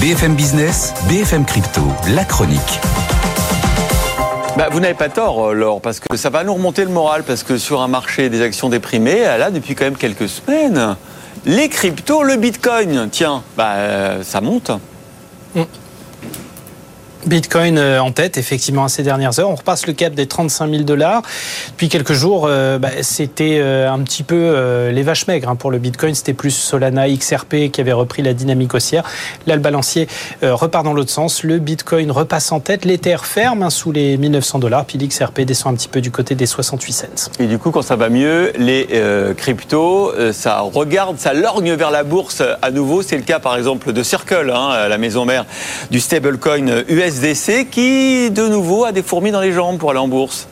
BFM Business, BFM Crypto, la chronique. Bah, vous n'avez pas tort, euh, Laure, parce que ça va nous remonter le moral, parce que sur un marché des actions déprimées, là, depuis quand même quelques semaines, les cryptos, le bitcoin, tiens, bah, euh, ça monte. Mm. Bitcoin euh, en tête, effectivement, à ces dernières heures. On repasse le cap des 35 000 dollars. Depuis quelques jours, euh, bah, c'était euh, un petit peu les vaches maigres hein, pour le Bitcoin. C'était plus Solana, XRP qui avait repris la dynamique haussière. Là, le balancier repart dans l'autre sens. Le Bitcoin repasse en tête. L'Ether ferme hein, sous les 1900 dollars. Puis l'XRP descend un petit peu du côté des 68 cents. Et du coup, quand ça va mieux, les cryptos, ça regarde, ça lorgne vers la bourse à nouveau. C'est le cas, par exemple, de Circle, hein, la maison mère du stablecoin US Qui, de nouveau, a des fourmis dans les jambes pour aller en bourse.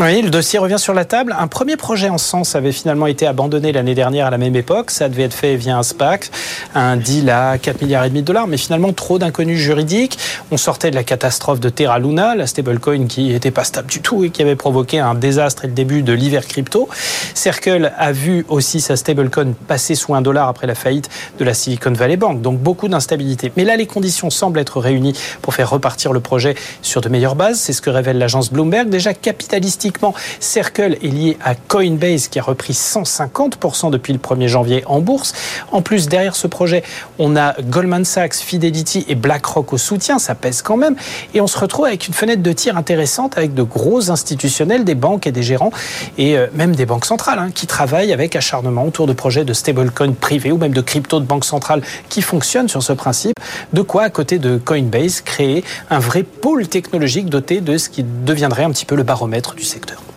Oui, le dossier revient sur la table. Un premier projet en sens avait finalement été abandonné l'année dernière à la même époque. Ça devait être fait via un SPAC, un deal à 4 milliards et demi de dollars, mais finalement trop d'inconnus juridiques. On sortait de la catastrophe de Terra Luna, la stablecoin qui n'était pas stable du tout et qui avait provoqué un désastre et le début de l'hiver crypto. Circle a vu aussi sa stablecoin passer sous un dollar après la faillite de la Silicon Valley Bank. Donc beaucoup d'instabilité. Mais là, les conditions semblent être réunies pour faire repartir le projet sur de meilleures bases. C'est ce que révèle l'agence Bloomberg. Déjà capitalistique Circle est lié à Coinbase qui a repris 150% depuis le 1er janvier en bourse. En plus, derrière ce projet, on a Goldman Sachs, Fidelity et BlackRock au soutien. Ça pèse quand même. Et on se retrouve avec une fenêtre de tir intéressante avec de gros institutionnels, des banques et des gérants et euh, même des banques centrales hein, qui travaillent avec acharnement autour de projets de stablecoin privés ou même de crypto de banques centrales qui fonctionnent sur ce principe. De quoi, à côté de Coinbase, créer un vrai pôle technologique doté de ce qui deviendrait un petit peu le baromètre du secteur.